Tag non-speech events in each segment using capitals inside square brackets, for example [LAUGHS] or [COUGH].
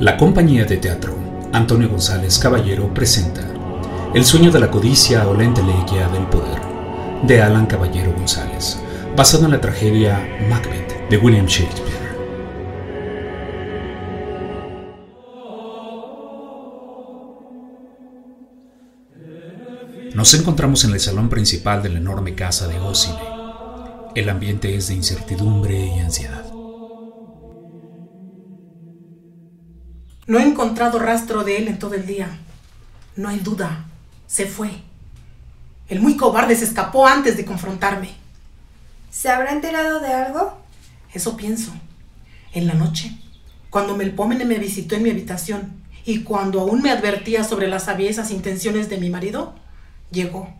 La compañía de teatro Antonio González Caballero presenta El sueño de la codicia o la entelequia del poder de Alan Caballero González, basado en la tragedia Macbeth de William Shakespeare. Nos encontramos en el salón principal de la enorme casa de Gosine. El ambiente es de incertidumbre y ansiedad. No he encontrado rastro de él en todo el día. No hay duda. Se fue. El muy cobarde se escapó antes de confrontarme. ¿Se habrá enterado de algo? Eso pienso. En la noche, cuando Melpómene me visitó en mi habitación y cuando aún me advertía sobre las aviesas intenciones de mi marido, llegó.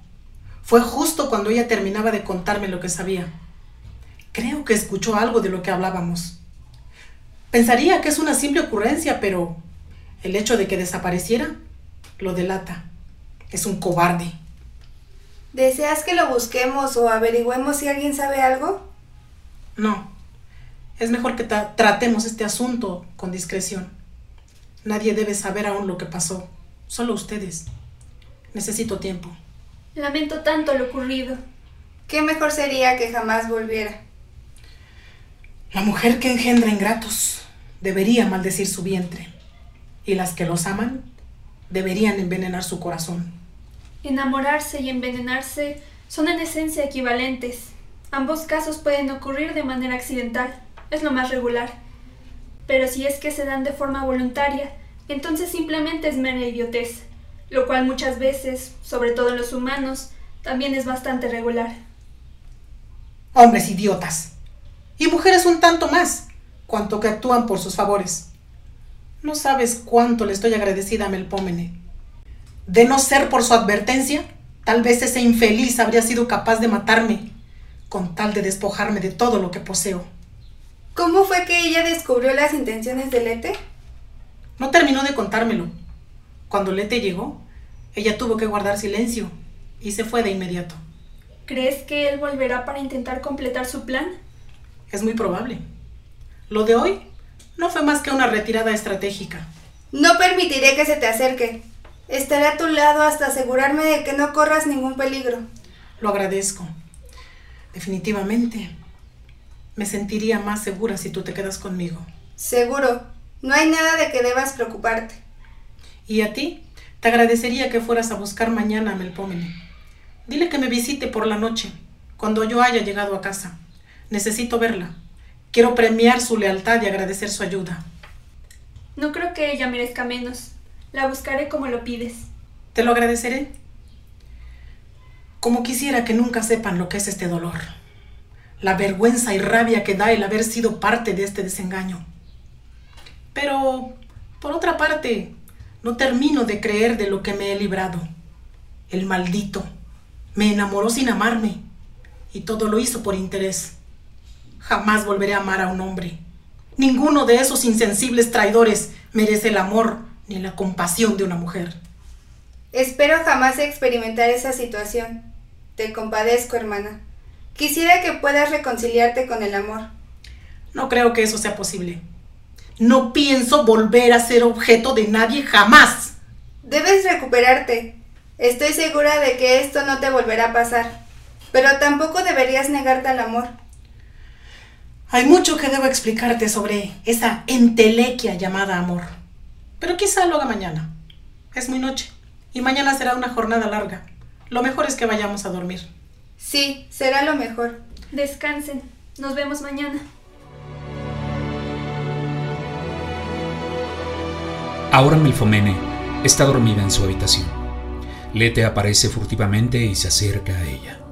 Fue justo cuando ella terminaba de contarme lo que sabía. Creo que escuchó algo de lo que hablábamos. Pensaría que es una simple ocurrencia, pero el hecho de que desapareciera lo delata. Es un cobarde. ¿Deseas que lo busquemos o averigüemos si alguien sabe algo? No. Es mejor que tratemos este asunto con discreción. Nadie debe saber aún lo que pasó. Solo ustedes. Necesito tiempo. Lamento tanto lo ocurrido. ¿Qué mejor sería que jamás volviera? La mujer que engendra ingratos debería maldecir su vientre, y las que los aman deberían envenenar su corazón. Enamorarse y envenenarse son en esencia equivalentes. Ambos casos pueden ocurrir de manera accidental, es lo más regular. Pero si es que se dan de forma voluntaria, entonces simplemente es mera idiotez, lo cual muchas veces, sobre todo en los humanos, también es bastante regular. Hombres idiotas. Y mujeres un tanto más cuanto que actúan por sus favores. No sabes cuánto le estoy agradecida a Melpómene. De no ser por su advertencia, tal vez ese infeliz habría sido capaz de matarme, con tal de despojarme de todo lo que poseo. ¿Cómo fue que ella descubrió las intenciones de Lete? No terminó de contármelo. Cuando Lete llegó, ella tuvo que guardar silencio y se fue de inmediato. ¿Crees que él volverá para intentar completar su plan? Es muy probable. Lo de hoy no fue más que una retirada estratégica. No permitiré que se te acerque. Estaré a tu lado hasta asegurarme de que no corras ningún peligro. Lo agradezco. Definitivamente. Me sentiría más segura si tú te quedas conmigo. Seguro. No hay nada de que debas preocuparte. Y a ti, te agradecería que fueras a buscar mañana a Melpómene. Dile que me visite por la noche, cuando yo haya llegado a casa. Necesito verla. Quiero premiar su lealtad y agradecer su ayuda. No creo que ella merezca menos. La buscaré como lo pides. Te lo agradeceré. Como quisiera que nunca sepan lo que es este dolor. La vergüenza y rabia que da el haber sido parte de este desengaño. Pero, por otra parte, no termino de creer de lo que me he librado. El maldito me enamoró sin amarme y todo lo hizo por interés. Jamás volveré a amar a un hombre. Ninguno de esos insensibles traidores merece el amor ni la compasión de una mujer. Espero jamás experimentar esa situación. Te compadezco, hermana. Quisiera que puedas reconciliarte con el amor. No creo que eso sea posible. No pienso volver a ser objeto de nadie jamás. Debes recuperarte. Estoy segura de que esto no te volverá a pasar. Pero tampoco deberías negarte al amor. Hay mucho que debo explicarte sobre esa entelequia llamada amor. Pero quizá lo haga mañana. Es muy noche. Y mañana será una jornada larga. Lo mejor es que vayamos a dormir. Sí, será lo mejor. Descansen. Nos vemos mañana. Ahora Melfomene está dormida en su habitación. Lete aparece furtivamente y se acerca a ella.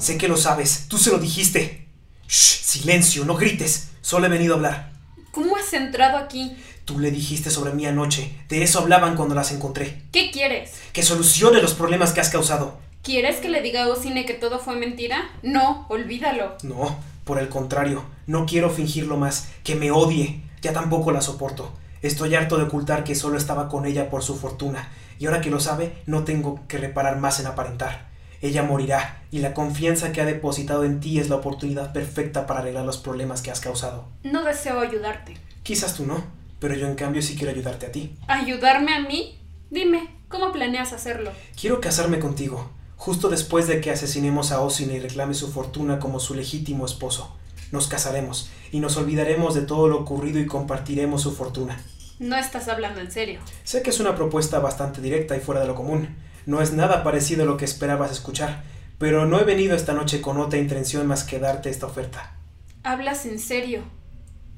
Sé que lo sabes, tú se lo dijiste. Shh, silencio, no grites. Solo he venido a hablar. ¿Cómo has entrado aquí? Tú le dijiste sobre mí anoche. De eso hablaban cuando las encontré. ¿Qué quieres? Que solucione los problemas que has causado. ¿Quieres que le diga a Osine que todo fue mentira? No, olvídalo. No, por el contrario. No quiero fingirlo más. Que me odie. Ya tampoco la soporto. Estoy harto de ocultar que solo estaba con ella por su fortuna. Y ahora que lo sabe, no tengo que reparar más en aparentar. Ella morirá, y la confianza que ha depositado en ti es la oportunidad perfecta para arreglar los problemas que has causado. No deseo ayudarte. Quizás tú no, pero yo en cambio sí quiero ayudarte a ti. ¿Ayudarme a mí? Dime, ¿cómo planeas hacerlo? Quiero casarme contigo, justo después de que asesinemos a Osina y reclame su fortuna como su legítimo esposo. Nos casaremos y nos olvidaremos de todo lo ocurrido y compartiremos su fortuna. No estás hablando en serio. Sé que es una propuesta bastante directa y fuera de lo común. No es nada parecido a lo que esperabas escuchar, pero no he venido esta noche con otra intención más que darte esta oferta. ¿Hablas en serio?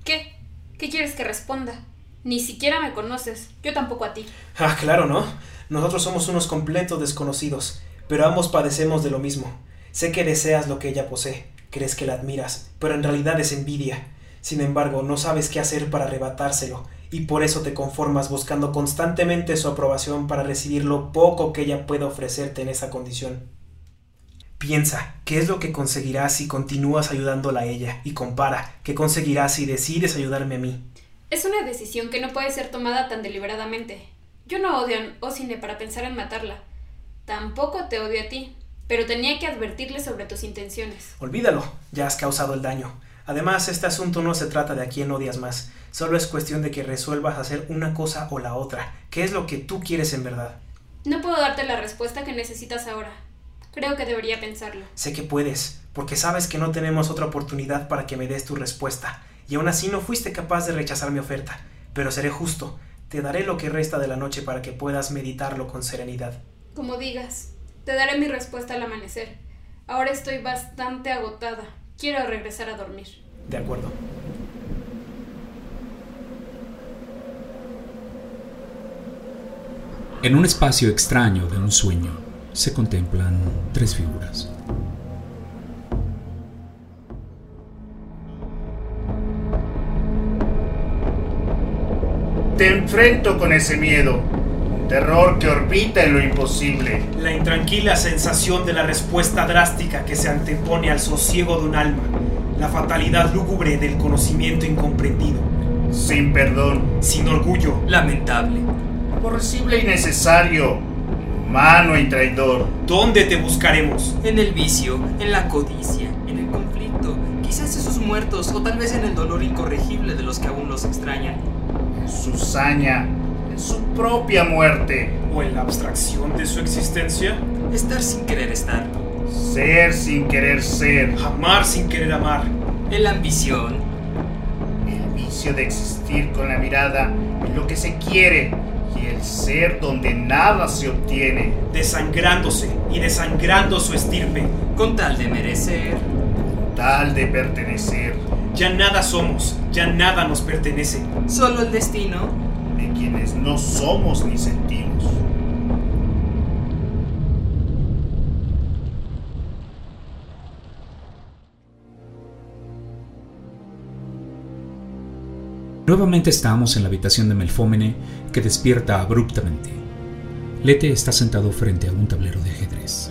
¿Qué? ¿Qué quieres que responda? Ni siquiera me conoces, yo tampoco a ti. Ah, claro, ¿no? Nosotros somos unos completos desconocidos, pero ambos padecemos de lo mismo. Sé que deseas lo que ella posee, crees que la admiras, pero en realidad es envidia. Sin embargo, no sabes qué hacer para arrebatárselo, y por eso te conformas buscando constantemente su aprobación para recibir lo poco que ella puede ofrecerte en esa condición. Piensa, ¿qué es lo que conseguirás si continúas ayudándola a ella? Y compara, ¿qué conseguirás si decides ayudarme a mí? Es una decisión que no puede ser tomada tan deliberadamente. Yo no odio a Osine para pensar en matarla. Tampoco te odio a ti, pero tenía que advertirle sobre tus intenciones. Olvídalo, ya has causado el daño. Además, este asunto no se trata de a quién odias más, solo es cuestión de que resuelvas hacer una cosa o la otra. ¿Qué es lo que tú quieres en verdad? No puedo darte la respuesta que necesitas ahora. Creo que debería pensarlo. Sé que puedes, porque sabes que no tenemos otra oportunidad para que me des tu respuesta, y aún así no fuiste capaz de rechazar mi oferta. Pero seré justo, te daré lo que resta de la noche para que puedas meditarlo con serenidad. Como digas, te daré mi respuesta al amanecer. Ahora estoy bastante agotada. Quiero regresar a dormir. De acuerdo. En un espacio extraño de un sueño se contemplan tres figuras. Te enfrento con ese miedo, terror que orbita en lo imposible. La intranquila sensación de la respuesta drástica que se antepone al sosiego de un alma, la fatalidad lúgubre del conocimiento incomprendido, Sin perdón, sin orgullo, Lamentable. aborrecible y necesario, humano y traidor. ¿dónde te buscaremos? En el vicio, en la codicia, en el conflicto, quizás esos muertos o tal vez en el dolor incorregible de los que aún los extrañan. En su saña, en su propia muerte. ¿O en la abstracción de su existencia? Estar sin querer estar. Ser sin querer ser. Amar sin querer amar. En la ambición. El vicio de existir con la mirada en lo que se quiere y el ser donde nada se obtiene. Desangrándose y desangrando su estirpe. Con tal de merecer. Tal de pertenecer Ya nada somos, ya nada nos pertenece. Solo el destino. Quienes no somos ni sentimos. Nuevamente estamos en la habitación de Melfómene, que despierta abruptamente. Lete está sentado frente a un tablero de ajedrez.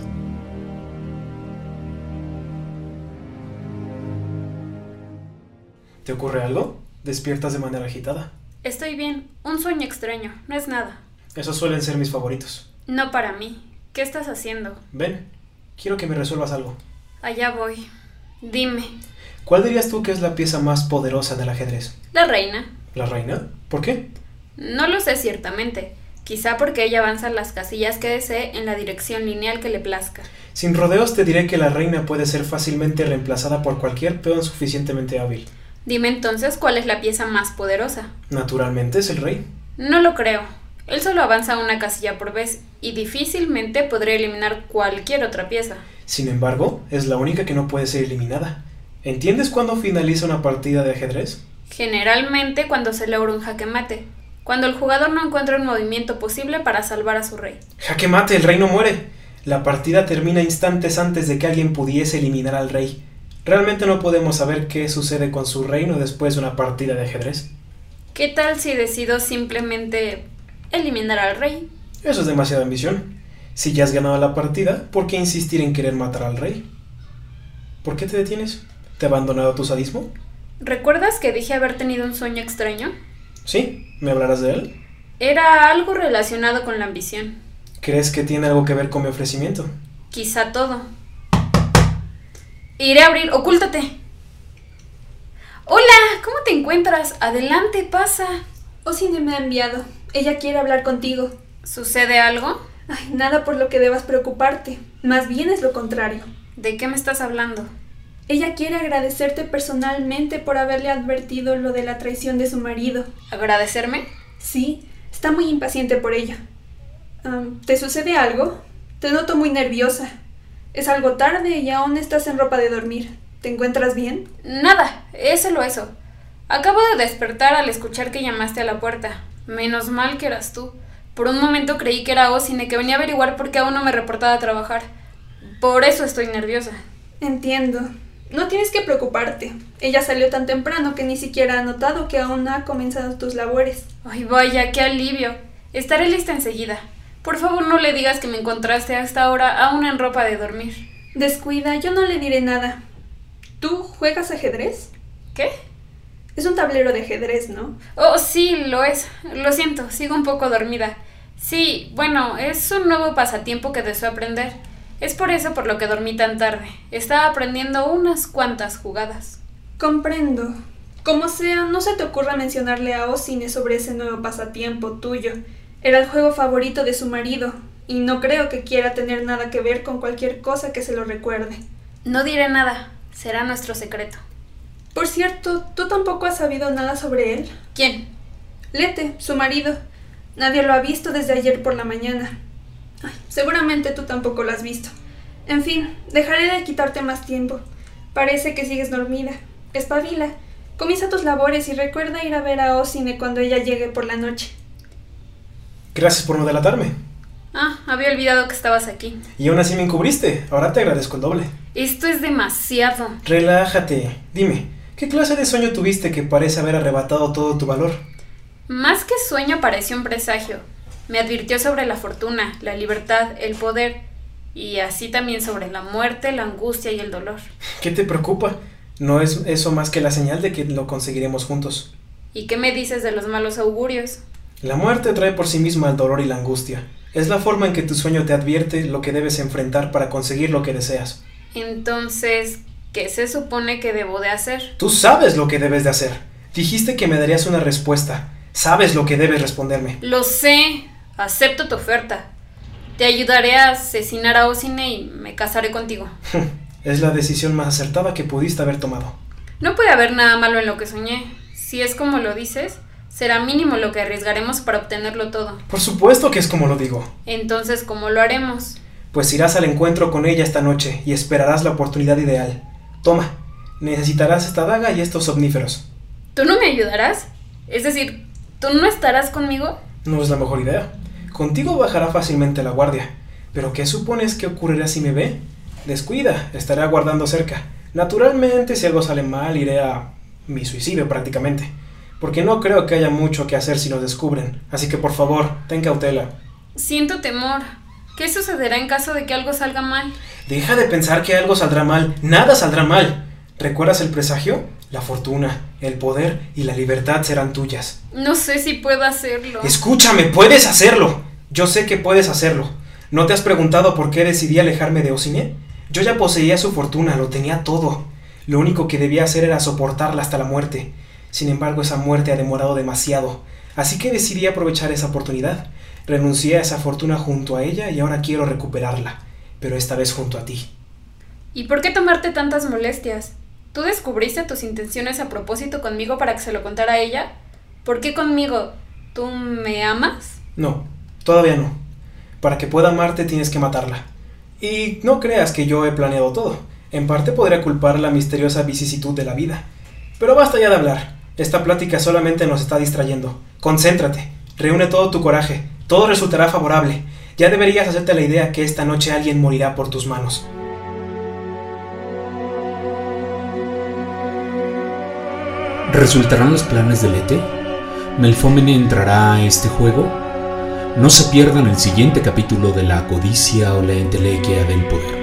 ¿Te ocurre algo? ¿Despiertas de manera agitada? Estoy bien. Un sueño extraño. No es nada. Esos suelen ser mis favoritos. No para mí. ¿Qué estás haciendo? Ven, quiero que me resuelvas algo. Allá voy. Dime. ¿Cuál dirías tú que es la pieza más poderosa del ajedrez? La reina. ¿La reina? ¿Por qué? No lo sé ciertamente. Quizá porque ella avanza las casillas que desee en la dirección lineal que le plazca. Sin rodeos te diré que la reina puede ser fácilmente reemplazada por cualquier peón suficientemente hábil. Dime entonces cuál es la pieza más poderosa. Naturalmente es el rey. No lo creo. Él solo avanza una casilla por vez y difícilmente podría eliminar cualquier otra pieza. Sin embargo, es la única que no puede ser eliminada. ¿Entiendes cuándo finaliza una partida de ajedrez? Generalmente cuando se logra un jaque mate, cuando el jugador no encuentra un movimiento posible para salvar a su rey. Jaque mate, el rey no muere. La partida termina instantes antes de que alguien pudiese eliminar al rey. Realmente no podemos saber qué sucede con su reino después de una partida de ajedrez. ¿Qué tal si decido simplemente eliminar al rey? Eso es demasiada ambición. Si ya has ganado la partida, ¿por qué insistir en querer matar al rey? ¿Por qué te detienes? ¿Te ha abandonado tu sadismo? ¿Recuerdas que dije haber tenido un sueño extraño? ¿Sí? ¿Me hablarás de él? Era algo relacionado con la ambición. ¿Crees que tiene algo que ver con mi ofrecimiento? Quizá todo. Iré a abrir. ¡Ocúltate! ¡Hola! ¿cómo te encuentras? Adelante, pasa. Osine me ha enviado. Ella quiere hablar contigo. ¿Sucede algo? Ay, nada por lo que debas preocuparte. Más bien es lo contrario. ¿De qué me estás hablando? Ella quiere agradecerte personalmente por haberle advertido lo de la traición de su marido. ¿Agradecerme? Sí, está muy impaciente por ello. Am, ¿Te sucede algo? Te noto muy nerviosa. Es algo tarde y aún estás en ropa de dormir. ¿Te encuentras bien? Nada, es solo eso. Acabo de despertar al escuchar que llamaste a la puerta. Menos mal que eras tú. Por un momento creí que era Osine que venía a averiguar por qué aún no me reportaba a trabajar. Por eso estoy nerviosa. Entiendo. No tienes que preocuparte. Ella salió tan temprano que ni siquiera ha notado que aún no ha comenzado tus labores. Ay, vaya, qué alivio. Estaré lista enseguida. Por favor, no le digas que me encontraste hasta ahora aún en ropa de dormir. Descuida, yo no le diré nada. ¿Tú juegas ajedrez? ¿Qué? Es un tablero de ajedrez, ¿no? Oh, sí, lo es. Lo siento, sigo un poco dormida. Sí, bueno, es un nuevo pasatiempo que deseo aprender. Es por eso por lo que dormí tan tarde. Estaba aprendiendo unas cuantas jugadas. Comprendo. Como sea, no se te ocurra mencionarle a Osine sobre ese nuevo pasatiempo tuyo. Era el juego favorito de su marido, y no creo que quiera tener nada que ver con cualquier cosa que se lo recuerde. No diré nada. Será nuestro secreto. Por cierto, ¿tú tampoco has sabido nada sobre él? ¿Quién? Lete, su marido. Nadie lo ha visto desde ayer por la mañana. Ay, seguramente tú tampoco lo has visto. En fin, dejaré de quitarte más tiempo. Parece que sigues dormida. Espabila. Comienza tus labores y recuerda ir a ver a Osine cuando ella llegue por la noche. Gracias por no delatarme. Ah, había olvidado que estabas aquí. Y aún así me encubriste. Ahora te agradezco el doble. Esto es demasiado. Relájate. Dime, ¿qué clase de sueño tuviste que parece haber arrebatado todo tu valor? Más que sueño pareció un presagio. Me advirtió sobre la fortuna, la libertad, el poder, y así también sobre la muerte, la angustia y el dolor. ¿Qué te preocupa? ¿No es eso más que la señal de que lo conseguiremos juntos? ¿Y qué me dices de los malos augurios? La muerte trae por sí misma el dolor y la angustia. Es la forma en que tu sueño te advierte lo que debes enfrentar para conseguir lo que deseas. Entonces, ¿qué se supone que debo de hacer? Tú sabes lo que debes de hacer. Dijiste que me darías una respuesta. Sabes lo que debes responderme. Lo sé. Acepto tu oferta. Te ayudaré a asesinar a Osine y me casaré contigo. [LAUGHS] es la decisión más acertada que pudiste haber tomado. No puede haber nada malo en lo que soñé. Si es como lo dices, será mínimo lo que arriesgaremos para obtenerlo todo. Por supuesto que es como lo digo. Entonces, ¿cómo lo haremos? Pues irás al encuentro con ella esta noche y esperarás la oportunidad ideal. Toma, necesitarás esta daga y estos omníferos. ¿Tú no me ayudarás? Es decir, ¿tú no estarás conmigo? No es la mejor idea. Contigo bajará fácilmente la guardia. Pero ¿qué supones que ocurrirá si me ve? Descuida, estaré aguardando cerca. Naturalmente, si algo sale mal, iré a mi suicidio prácticamente. Porque no creo que haya mucho que hacer si nos descubren. Así que por favor, ten cautela. Siento temor. ¿Qué sucederá en caso de que algo salga mal? Deja de pensar que algo saldrá mal. Nada saldrá mal. ¿Recuerdas el presagio? La fortuna, el poder y la libertad serán tuyas. No sé si puedo hacerlo. Escúchame, puedes hacerlo. Yo sé que puedes hacerlo. ¿No te has preguntado por qué decidí alejarme de Osine? Yo ya poseía su fortuna, lo tenía todo. Lo único que debía hacer era soportarla hasta la muerte. Sin embargo, esa muerte ha demorado demasiado. Así que decidí aprovechar esa oportunidad. Renuncié a esa fortuna junto a ella y ahora quiero recuperarla, pero esta vez junto a ti. ¿Y por qué tomarte tantas molestias? ¿Tú descubriste tus intenciones a propósito conmigo para que se lo contara a ella? ¿Por qué conmigo? ¿Tú me amas? No, todavía no. Para que pueda amarte tienes que matarla. Y no creas que yo he planeado todo. En parte podría culpar la misteriosa vicisitud de la vida. Pero basta ya de hablar. Esta plática solamente nos está distrayendo. Concéntrate. Reúne todo tu coraje. Todo resultará favorable. Ya deberías hacerte la idea que esta noche alguien morirá por tus manos. ¿Resultarán los planes del ET? ¿Melfómene entrará a este juego? No se pierdan el siguiente capítulo de La codicia o la entelequia del poder.